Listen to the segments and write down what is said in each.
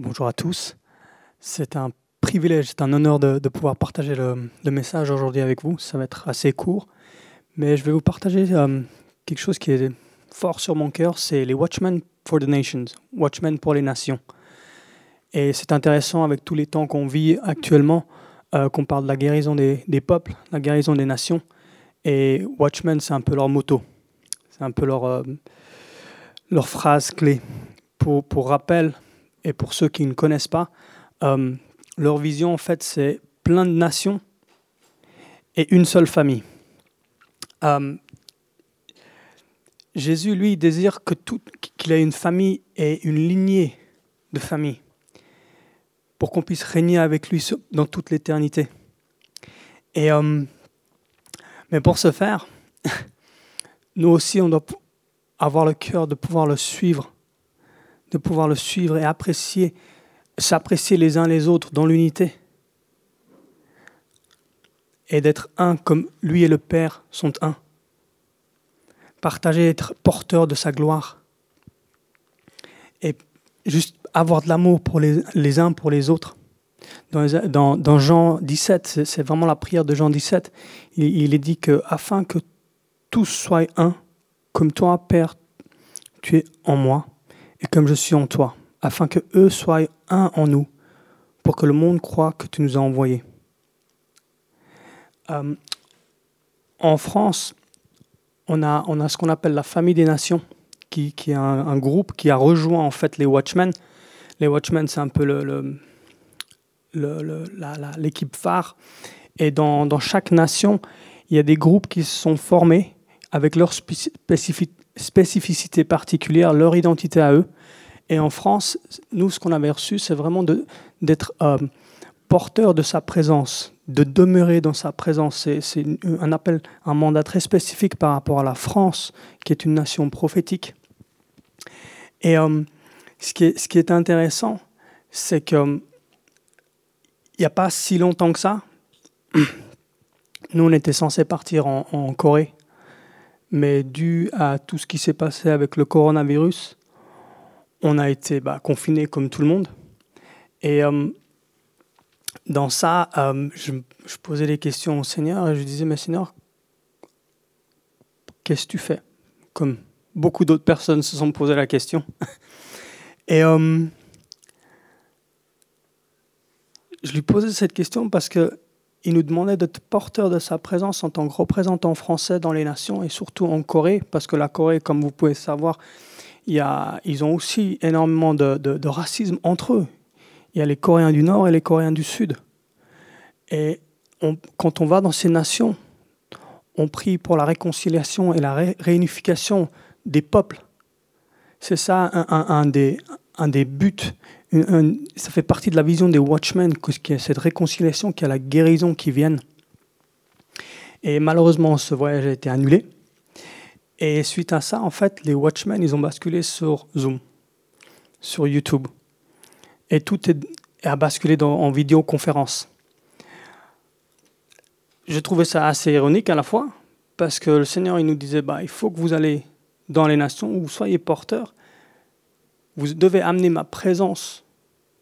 Bonjour à tous. C'est un privilège, c'est un honneur de, pouvoir partager le, message aujourd'hui avec vous. Ça va être assez court, mais je vais vous partager euh, quelque chose qui est fort sur mon cœur, c'est les Watchmen for the Nations, Watchmen pour les nations. Et c'est intéressant avec tous les temps qu'on vit actuellement, euh, qu'on parle de la guérison des, peuples, la guérison des nations. Et Watchmen, c'est un peu leur motto, c'est un peu leur, euh, phrase clé. Pour rappel, et pour ceux qui ne connaissent pas, euh, leur vision, en fait, c'est plein de nations et une seule famille. Euh, Jésus, lui, désire que tout, qu'il ait une famille et une lignée de famille pour qu'on puisse régner avec lui dans toute l'éternité. Et euh, mais pour ce faire, nous aussi, on doit avoir le cœur de pouvoir le suivre de pouvoir le suivre et apprécier, s'apprécier les uns les autres dans l'unité. Et d'être un comme lui et le Père sont un. Partager, être porteur de sa gloire. Et juste avoir de l'amour pour les, uns pour les autres. Dans, Jean 17, c'est vraiment la prière de Jean 17, il, il est dit que afin que tous soient un, comme toi, Père, tu es en moi et comme je suis en toi, afin que eux soient un en nous, pour que le monde croit que tu nous as envoyés. Euh, en France, on a, on a ce qu'on appelle la famille des nations, qui, qui est un, groupe qui a rejoint en fait les Watchmen. Les Watchmen, c'est un peu le, l'équipe phare. Et dans, dans, chaque nation, il y a des groupes qui se sont formés avec leur spécificité spécificité particulière, leur identité à eux. Et en France, nous, ce qu'on avait reçu, c'est vraiment d'être euh, porteur de sa présence, de demeurer dans sa présence. C'est un appel, un mandat très spécifique par rapport à la France, qui est une nation prophétique. Et euh, ce, qui est, intéressant, c'est que il n'y a pas si longtemps que ça, nous, on était censé partir en Corée mais dû à tout ce qui s'est passé avec le coronavirus, on a été bah, confinés comme tout le monde. Et euh, dans ça, euh, je, posais des questions au Seigneur et je disais, mais Seigneur, qu'est-ce que tu fais? Comme beaucoup d'autres personnes se sont posé la question. Et euh, je lui posais cette question parce que il nous demandait d'être porteur de sa présence en tant que représentant français dans les nations et surtout en Corée, parce que la Corée, comme vous pouvez savoir, il y a, ils ont aussi énormément de, racisme entre eux. Il y a les Coréens du Nord et les Coréens du Sud. Et quand on va dans ces nations, on prie pour la réconciliation et la ré, réunification des peuples. C'est ça un, des, un des buts ça fait partie de la vision des Watchmen, qu'il y a cette réconciliation, qu'il y a la guérison qui vienne. Et malheureusement, ce voyage a été annulé. Et suite à ça, en fait, les Watchmen, ils ont basculé sur Zoom, sur YouTube. Et tout a basculé en vidéoconférence. J'ai trouvé ça assez ironique à la fois, parce que le Seigneur, il nous disait, bah, il faut que vous allez dans les nations où vous soyez porteurs, vous devez amener ma présence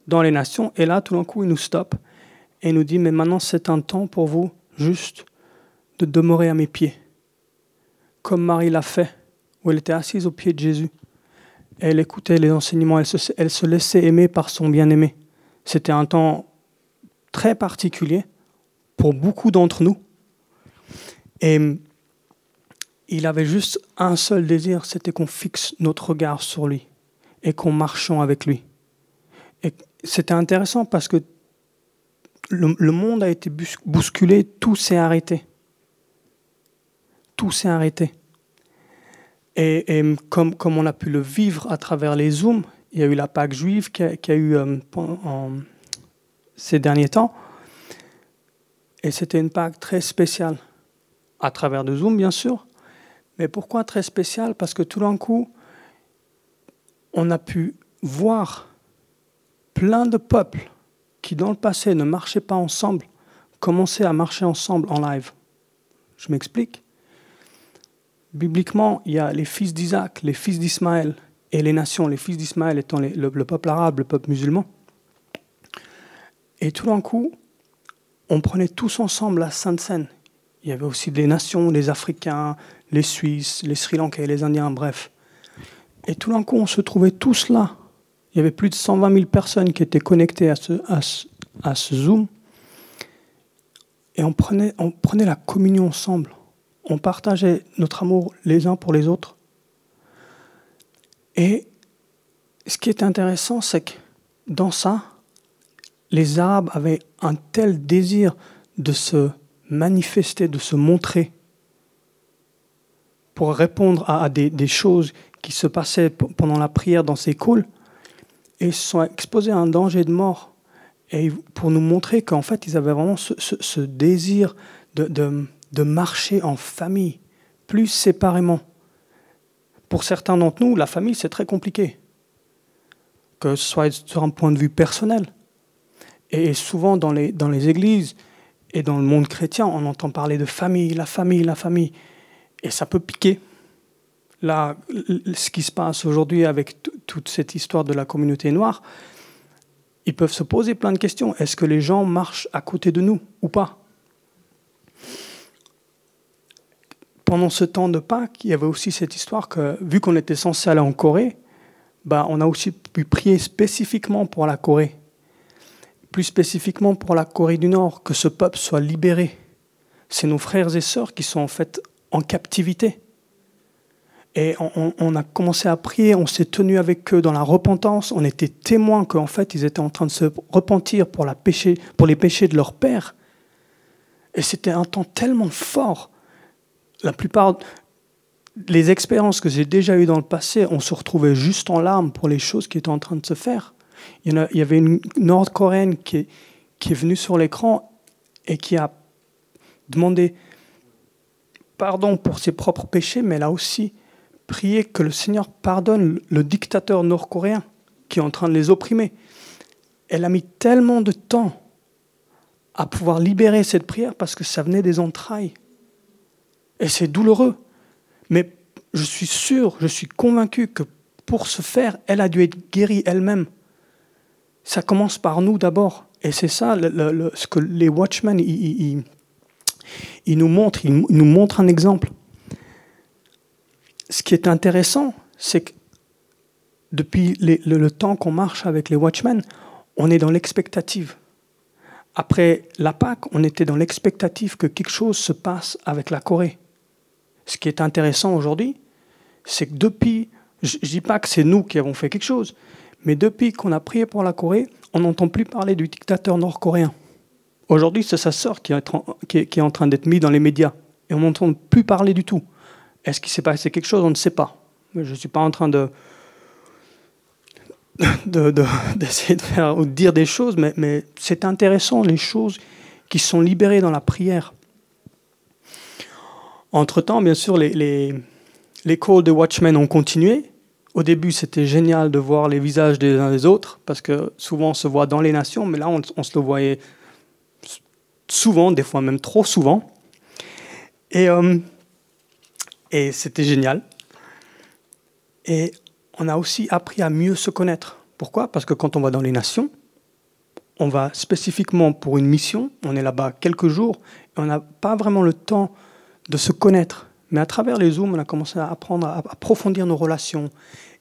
dans les nations. Et là, tout d'un coup, il nous stoppe et nous dit, mais maintenant c'est un temps pour vous juste de demeurer à mes pieds, comme Marie l'a fait, où elle était assise aux pieds de Jésus. Elle écoutait les enseignements, elle se, elle se laissait aimer par son bien-aimé. C'était un temps très particulier pour beaucoup d'entre nous. Et il avait juste un seul désir, c'était qu'on fixe notre regard sur lui et qu'on marchons avec lui. C'était intéressant parce que le, monde a été bousculé, tout s'est arrêté. Tout s'est arrêté. Et, comme, comme on a pu le vivre à travers les Zooms, il y a eu la Pâque juive qui a, eu euh, ces derniers temps. Et c'était une Pâque très spéciale, à travers de Zoom, bien sûr. Mais pourquoi très spéciale? Parce que tout d'un coup, on a pu voir plein de peuples qui dans le passé ne marchaient pas ensemble commencer à marcher ensemble en live. Je m'explique. Bibliquement, il y a les fils d'Isaac, les fils d'Ismaël et les nations, les fils d'Ismaël étant le, peuple arabe, le peuple musulman. Et tout d'un coup, on prenait tous ensemble la Sainte Seine. Il y avait aussi des nations, les Africains, les Suisses, les Sri Lankais, les Indiens, bref. Et tout d'un coup, on se trouvait tous là. Il y avait plus de 120 000 personnes qui étaient connectées à ce, à ce, Zoom. Et on prenait, on prenait la communion ensemble. On partageait notre amour les uns pour les autres. Et ce qui est intéressant, c'est que dans ça, les Arabes avaient un tel désir de se manifester, de se montrer, pour répondre à, des, choses qui se passaient pendant la prière dans ces calls, et se sont exposés à un danger de mort. Et pour nous montrer qu'en fait, ils avaient vraiment ce, désir de, de marcher en famille, plus séparément. Pour certains d'entre nous, la famille, c'est très compliqué, que ce soit sur un point de vue personnel. Et souvent dans les, dans les églises et dans le monde chrétien, on entend parler de famille, la famille, la famille. Et ça peut piquer. Là, ce qui se passe aujourd'hui avec toute cette histoire de la communauté noire, ils peuvent se poser plein de questions. Est-ce que les gens marchent à côté de nous ou pas? Pendant ce temps de Pâques, il y avait aussi cette histoire que, vu qu'on était censé aller en Corée, bah, on a aussi pu prier spécifiquement pour la Corée plus spécifiquement pour la Corée du Nord, que ce peuple soit libéré. C'est nos frères et sœurs qui sont en fait en captivité. Et on, a commencé à prier, on s'est tenu avec eux dans la repentance, on était témoins qu'en fait ils étaient en train de se repentir pour, la pour les péchés de leur père. Et c'était un temps tellement fort. La plupart des expériences que j'ai déjà eues dans le passé, on se retrouvait juste en larmes pour les choses qui étaient en train de se faire. Il y, avait une nord-coréenne qui est venue sur l'écran et qui a demandé pardon pour ses propres péchés, mais elle a aussi prié que le Seigneur pardonne le dictateur nord-coréen qui est en train de les opprimer. Elle a mis tellement de temps à pouvoir libérer cette prière parce que ça venait des entrailles. Et c'est douloureux. Mais je suis sûr, je suis convaincu que pour ce faire, elle a dû être guérie elle-même ça commence par nous d'abord. Et c'est ça ce que les Watchmen, nous montrent, ils nous montrent un exemple. Ce qui est intéressant, c'est que depuis le, temps qu'on marche avec les Watchmen, on est dans l'expectative. Après la Pâque, on était dans l'expectative que quelque chose se passe avec la Corée. Ce qui est intéressant aujourd'hui, c'est que depuis, je ne dis pas que c'est nous qui avons fait quelque chose, mais depuis qu'on a prié pour la Corée, on n'entend plus parler du dictateur nord-coréen. Aujourd'hui, c'est sa sœur qui est, en train d'être mise dans les médias. Et on n'entend plus parler du tout. Est-ce qu'il s'est passé quelque chose? On ne sait pas. Je ne suis pas en train de, d'essayer de, faire ou de dire des choses, mais, c'est intéressant les choses qui sont libérées dans la prière. Entre-temps, bien sûr, les, les, calls de Watchmen ont continué. Au début, c'était génial de voir les visages des uns des autres, parce que souvent on se voit dans les nations, mais là on, se le voyait souvent, des fois même trop souvent. Et, euh, et c'était génial. Et on a aussi appris à mieux se connaître. Pourquoi? Parce que quand on va dans les nations, on va spécifiquement pour une mission, on est là-bas quelques jours, et on n'a pas vraiment le temps de se connaître. Mais à travers les Zooms, on a commencé à apprendre à approfondir nos relations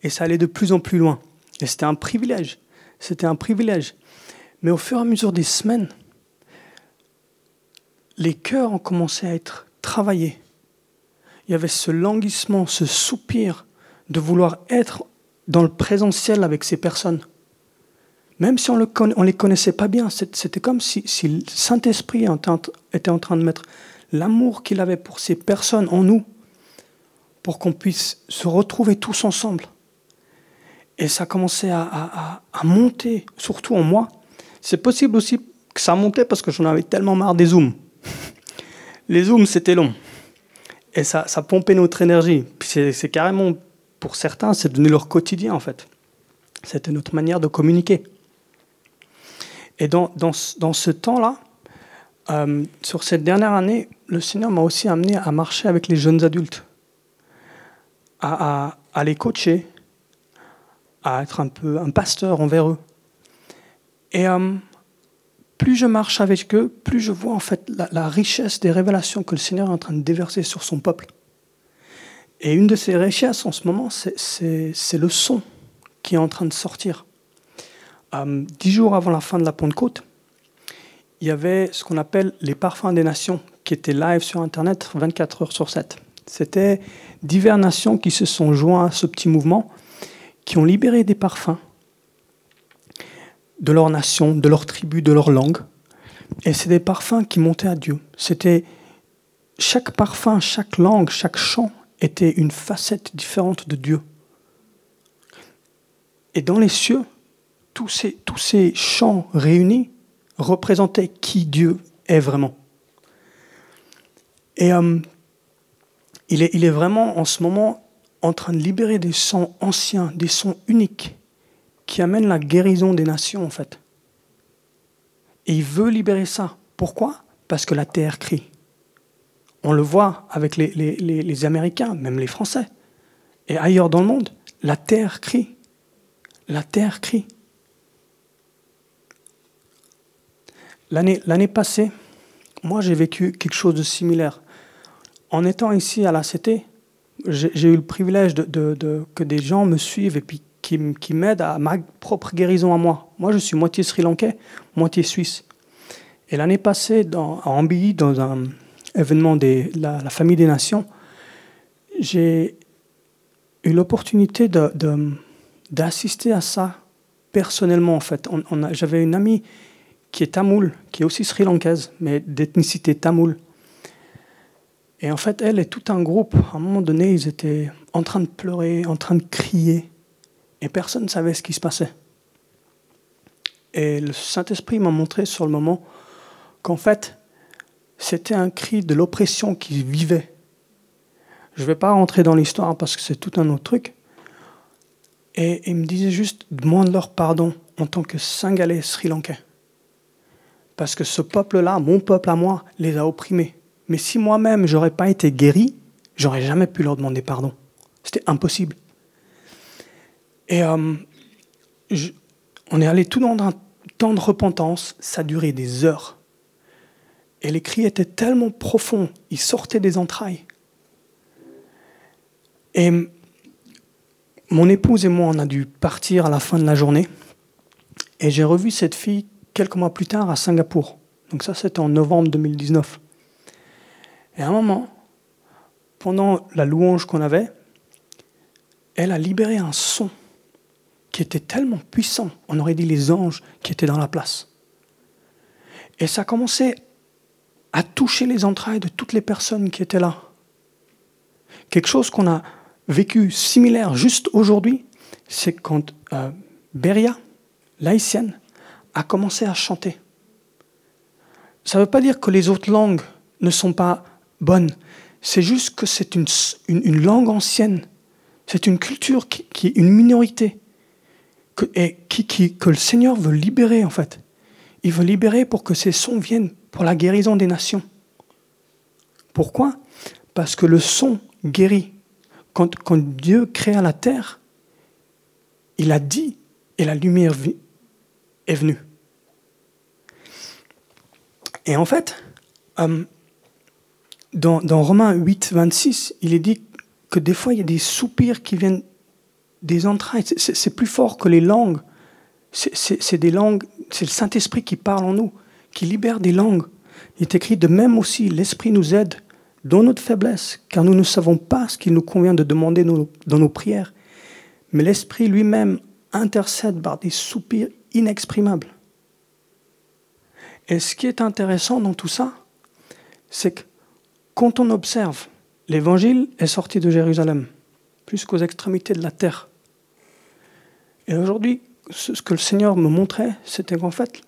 et ça allait de plus en plus loin. Et c'était un privilège. C'était un privilège. Mais au fur et à mesure des semaines, les cœurs ont commencé à être travaillés. Il y avait ce languissement, ce soupir de vouloir être dans le présentiel avec ces personnes. Même si on ne les connaissait pas bien, c'était comme si, le Saint-Esprit était en train de mettre l'amour qu'il avait pour ces personnes en nous, pour qu'on puisse se retrouver tous ensemble. Et ça commençait à, à, monter, surtout en moi. C'est possible aussi que ça montait parce que j'en avais tellement marre des zooms. Les zooms, c'était long. Et ça, ça pompait notre énergie. C'est carrément, pour certains, c'est devenu leur quotidien en fait. C'était notre manière de communiquer. Et dans, dans, dans ce temps-là, euh, sur cette dernière année, le Seigneur m'a aussi amené à marcher avec les jeunes adultes, à, à, les coacher, à être un peu un pasteur envers eux. Et euh, plus je marche avec eux, plus je vois en fait la, richesse des révélations que le Seigneur est en train de déverser sur son peuple. Et une de ces richesses en ce moment, c'est le son qui est en train de sortir. Euh, dix jours avant la fin de la Pentecôte, il y avait ce qu'on appelle les parfums des nations qui étaient live sur Internet 24 heures sur 7. C'était diverses nations qui se sont joints à ce petit mouvement, qui ont libéré des parfums de leur nation, de leur tribu, de leur langue. Et c'est des parfums qui montaient à Dieu. C'était chaque parfum, chaque langue, chaque chant était une facette différente de Dieu. Et dans les cieux, tous ces, tous ces chants réunis représentaient qui Dieu est vraiment. Et euh, il, est, il est vraiment en ce moment en train de libérer des sons anciens, des sons uniques, qui amènent la guérison des nations en fait. Et il veut libérer ça. Pourquoi? Parce que la terre crie. On le voit avec les, les, Américains, même les Français, et ailleurs dans le monde. La terre crie. La terre crie. L'année passée, moi j'ai vécu quelque chose de similaire. En étant ici à la CT, j'ai eu le privilège de, que des gens me suivent et puis qui, m'aident à ma propre guérison à moi. Moi, je suis moitié sri-lankais, moitié suisse. Et l'année passée, dans, à Ambilly, dans un événement de la, Famille des Nations, j'ai eu l'opportunité d'assister à ça personnellement, en fait. J'avais une amie qui est tamoule, qui est aussi sri-lankaise, mais d'ethnicité tamoule. Et en fait, elle et tout un groupe, à un moment donné, ils étaient en train de pleurer, en train de crier, et personne ne savait ce qui se passait. Et le Saint-Esprit m'a montré sur le moment qu'en fait, c'était un cri de l'oppression qui vivait. Je ne vais pas rentrer dans l'histoire parce que c'est tout un autre truc. Et il me disait juste, demande-leur pardon en tant que Singalais sri-lankais. Parce que ce peuple-là, mon peuple à moi, les a opprimés. Mais si moi-même, j'aurais pas été guéri, j'aurais jamais pu leur demander pardon. C'était impossible. Et euh, on est allé tout dans un temps de repentance, ça durait des heures. Et les cris étaient tellement profonds, ils sortaient des entrailles. Et mon épouse et moi, on a dû partir à la fin de la journée. Et j'ai revu cette fille quelques mois plus tard à Singapour. Donc ça, c'était en novembre 2019. Et à un moment, pendant la louange qu'on avait, elle a libéré un son qui était tellement puissant, on aurait dit les anges qui étaient dans la place. Et ça a commencé à toucher les entrailles de toutes les personnes qui étaient là. Quelque chose qu'on a vécu similaire juste aujourd'hui, c'est quand euh, Beria, l'haïtienne, a commencé à chanter. Ça ne veut pas dire que les autres langues ne sont pas bonne. C'est juste que c'est une, une, langue ancienne. C'est une culture qui, est une minorité. Que, et qui, qui, que le Seigneur veut libérer, en fait. Il veut libérer pour que ces sons viennent pour la guérison des nations. Pourquoi? Parce que le son guérit. Quand, quand Dieu créa la terre, il a dit et la lumière est venue. Et en fait, euh, dans, Romains 8, 26, il est dit que des fois, il y a des soupirs qui viennent des entrailles. C'est plus fort que les langues. C'est des langues, c'est le Saint-Esprit qui parle en nous, qui libère des langues. Il est écrit de même aussi, l'Esprit nous aide dans notre faiblesse, car nous ne savons pas ce qu'il nous convient de demander dans nos prières. Mais l'Esprit lui-même intercède par des soupirs inexprimables. Et ce qui est intéressant dans tout ça, c'est que quand on observe, l'évangile est sorti de Jérusalem, jusqu'aux extrémités de la terre. Et aujourd'hui, ce que le Seigneur me montrait, c'était qu'en fait,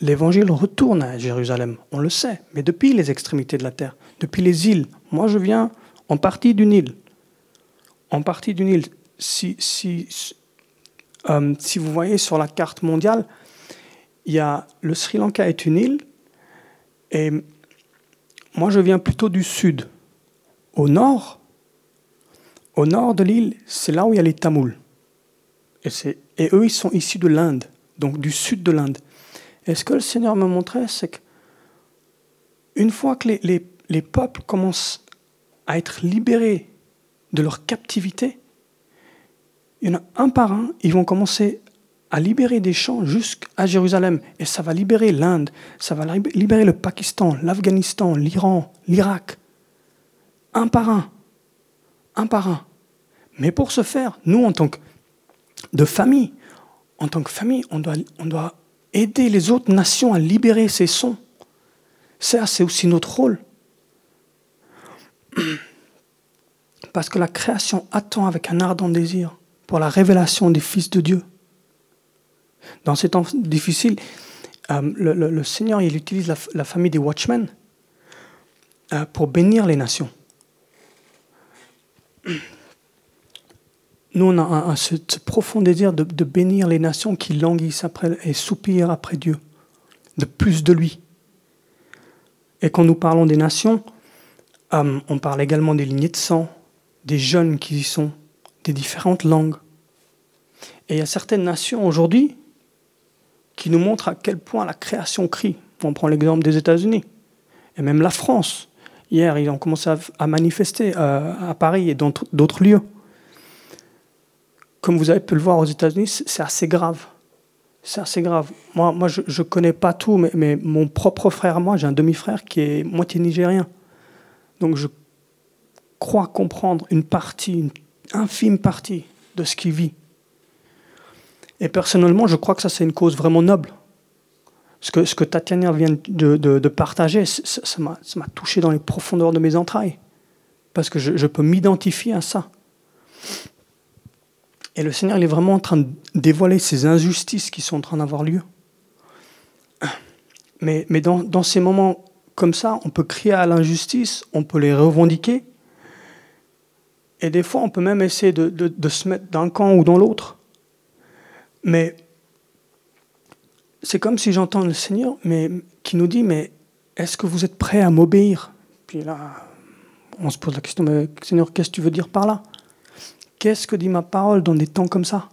l'évangile retourne à Jérusalem. On le sait, mais depuis les extrémités de la terre, depuis les îles. Moi, je viens en partie d'une île. En partie d'une île. Si, si, euh, si vous voyez sur la carte mondiale, y a, le Sri Lanka est une île, et moi, je viens plutôt du sud. Au nord, au nord de l'île, c'est là où il y a les Tamouls. Et, eux, ils sont issus de l'Inde, donc du sud de l'Inde. Et ce que le Seigneur me montrait, c'est que une fois que les, les, les peuples commencent à être libérés de leur captivité, un par un, ils vont commencer à libérer des champs jusqu'à Jérusalem. Et ça va libérer l'Inde, ça va libérer le Pakistan, l'Afghanistan, l'Iran, l'Irak. Un par un. Un par un. Mais pour ce faire, nous, en tant que de famille, en tant que famille, on doit, aider les autres nations à libérer ces sons. Ça, c'est aussi notre rôle. Parce que la création attend avec un ardent désir pour la révélation des fils de Dieu. Dans ces temps difficiles, euh, le, Seigneur il utilise la, famille des Watchmen euh, pour bénir les nations. Nous, on a ce, profond désir de, bénir les nations qui languissent et soupirent après Dieu, de plus de lui. Et quand nous parlons des nations, euh, on parle également des lignées de sang, des jeunes qui y sont, des différentes langues. Et il y a certaines nations aujourd'hui qui nous montrent à quel point la création crie. On prend l'exemple des États-Unis et même la France. Hier, ils ont commencé à, manifester euh, à Paris et dans d'autres lieux. Comme vous avez pu le voir aux États-Unis, c'est assez grave. C'est assez grave. Moi, moi je ne connais pas tout, mais, mais, mon propre frère, moi, j'ai un demi-frère qui est moitié nigérien. Donc je crois comprendre une partie, une infime partie de ce qu'il vit. Et personnellement, je crois que ça, c'est une cause vraiment noble. Ce que, ce que Tatiana vient de, de, partager, ça m'a touché dans les profondeurs de mes entrailles. Parce que je, je peux m'identifier à ça. Et le Seigneur, il est vraiment en train de dévoiler ces injustices qui sont en train d'avoir lieu. Mais, mais dans, dans, ces moments comme ça, on peut crier à l'injustice, on peut les revendiquer. Et des fois, on peut même essayer de, de, se mettre d'un camp ou dans l'autre. Mais c'est comme si j'entends le Seigneur mais, qui nous dit, mais est-ce que vous êtes prêt à m'obéir? Puis là, on se pose la question, mais Seigneur, qu'est-ce que tu veux dire par là? Qu'est-ce que dit ma parole dans des temps comme ça?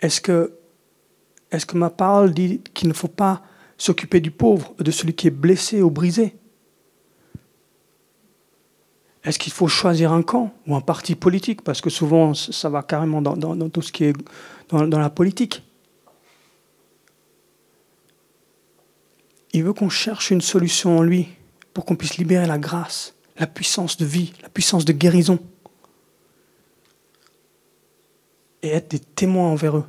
Est-ce que, est que ma parole dit qu'il ne faut pas s'occuper du pauvre, de celui qui est blessé ou brisé? Est-ce qu'il faut choisir un camp ou un parti politique? Parce que souvent, ça va carrément dans, dans tout ce qui est dans, la politique. Il veut qu'on cherche une solution en lui pour qu'on puisse libérer la grâce, la puissance de vie, la puissance de guérison. Et être des témoins envers eux.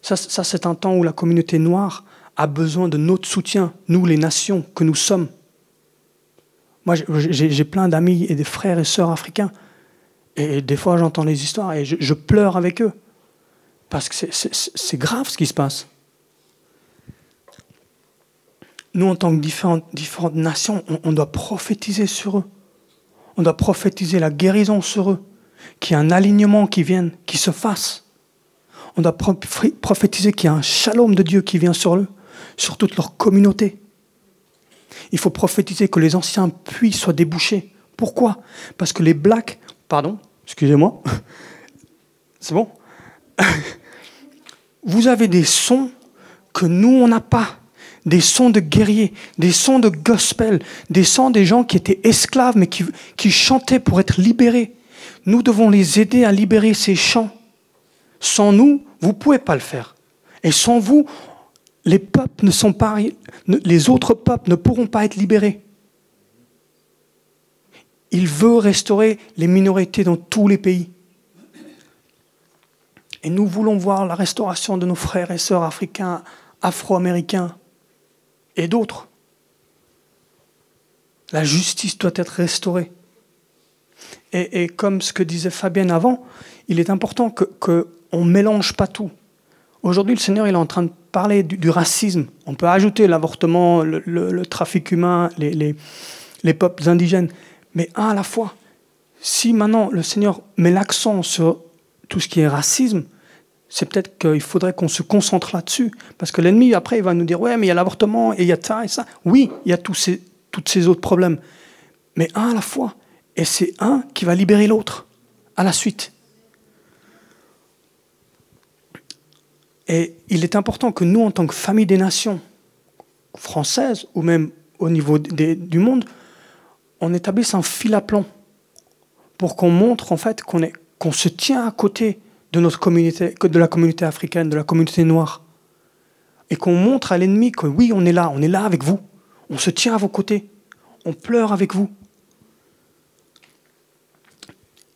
Ça, c'est un temps où la communauté noire a besoin de notre soutien, nous les nations que nous sommes. Moi, j'ai plein d'amis et des frères et sœurs africains. Et des fois, j'entends les histoires et je pleure avec eux. Parce que c'est grave ce qui se passe. Nous, en tant que différentes nations, on, doit prophétiser sur eux. On doit prophétiser la guérison sur eux. Qu'il y ait un alignement qui vienne, qui se fasse. On doit prophétiser qu'il y a un shalom de Dieu qui vient sur eux, sur toute leur communauté. Il faut prophétiser que les anciens puits soient débouchés. Pourquoi? Parce que les blacks, pardon, excusez-moi, c'est bon? Vous avez des sons que nous, on n'a pas. Des sons de guerriers, des sons de gospel, des sons des gens qui étaient esclaves mais qui chantaient pour être libérés. Nous devons les aider à libérer ces chants. Sans nous, vous ne pouvez pas le faire. Et sans vous, les peuples ne sont pas, les autres peuples ne pourront pas être libérés. Il veut restaurer les minorités dans tous les pays. Et nous voulons voir la restauration de nos frères et sœurs africains, afro-américains et d'autres. La justice doit être restaurée. Et, comme ce que disait Fabienne avant, il est important qu'on ne mélange pas tout. Aujourd'hui, le Seigneur il est en train de parler du, racisme. On peut ajouter l'avortement, le, trafic humain, les, les peuples indigènes, mais un à la fois. Si maintenant le Seigneur met l'accent sur tout ce qui est racisme, c'est peut-être qu'il faudrait qu'on se concentre là-dessus. Parce que l'ennemi, après, il va nous dire, ouais, mais il y a l'avortement, et il y a ça et ça. Oui, il y a tous ces, tous ces autres problèmes. Mais un à la fois. Et c'est un qui va libérer l'autre, à la suite. Et il est important que nous, en tant que famille des nations françaises, ou même au niveau du monde, on établisse un fil à plomb pour qu'on montre en fait qu'on se tient à côté de notre communauté, de la communauté africaine, de la communauté noire, et qu'on montre à l'ennemi que oui, on est là, on est là avec vous, on se tient à vos côtés, on pleure avec vous.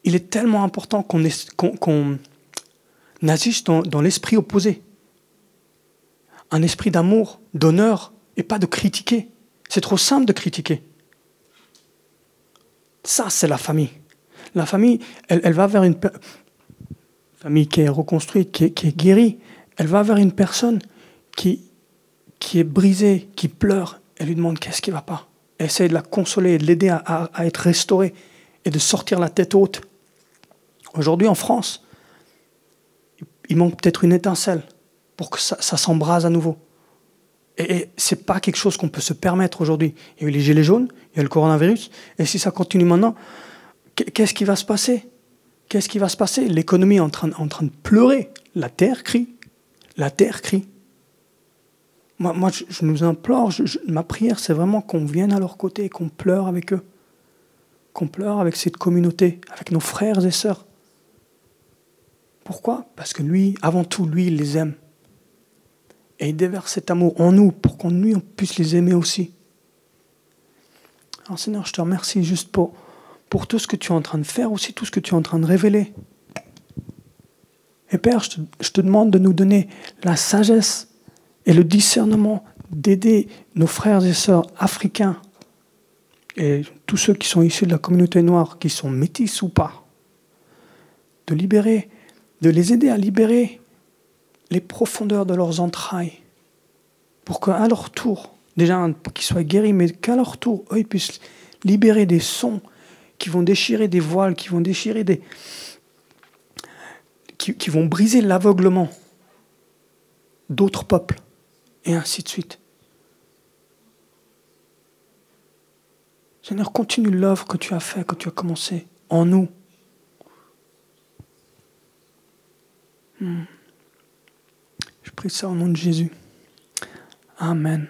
Il est tellement important qu'on qu agisse dans, l'esprit opposé, un esprit d'amour, d'honneur, et pas de critiquer. C'est trop simple de critiquer. Ça, c'est la famille. La famille, elle, va vers une famille qui est reconstruite, qui est, guérie. Elle va vers une personne qui, qui est brisée, qui pleure. Elle lui demande qu'est-ce qui ne va pas? Elle essaie de la consoler, de l'aider à, être restaurée et de sortir la tête haute. Aujourd'hui, en France, il manque peut-être une étincelle pour que ça, s'embrase à nouveau. Et, et ce n'est pas quelque chose qu'on peut se permettre aujourd'hui. Il y a eu les gilets jaunes, il y a le coronavirus, et si ça continue maintenant, qu'est-ce qui va se passer? Qu'est-ce qui va se passer? L'économie est en train, de pleurer. La terre crie. La terre crie. Moi, moi je, nous implore, ma prière, c'est vraiment qu'on vienne à leur côté, qu'on pleure avec eux. Qu'on pleure avec cette communauté, avec nos frères et sœurs. Pourquoi? Parce que lui, avant tout, lui, il les aime. Et il déverse cet amour en nous pour qu'on lui, on puisse les aimer aussi. Alors Seigneur, je te remercie juste pour tout ce que tu es en train de faire, aussi tout ce que tu es en train de révéler. Et Père, je te, demande de nous donner la sagesse et le discernement d'aider nos frères et sœurs africains et tous ceux qui sont issus de la communauté noire, qui sont métis ou pas, de libérer, de les aider à libérer les profondeurs de leurs entrailles, pour qu'à leur tour, déjà qu'ils soient guéris, mais qu'à leur tour, eux, ils puissent libérer des sons qui vont déchirer des voiles, qui vont déchirer des. qui, vont briser l'aveuglement d'autres peuples, et ainsi de suite. Seigneur, continue l'œuvre que tu as fait, que tu as commencé en nous. Je prie ça au nom de Jésus. Amen.